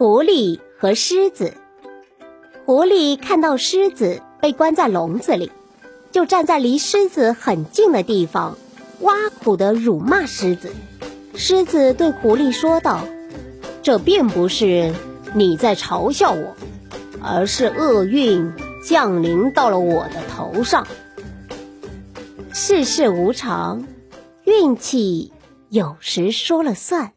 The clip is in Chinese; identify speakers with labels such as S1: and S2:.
S1: 狐狸和狮子。狐狸看到狮子被关在笼子里，就站在离狮子很近的地方，挖苦地辱骂狮子。狮子对狐狸说道：“这并不是你在嘲笑我，而是厄运降临到了我的头上。世事无常，运气有时说了算。”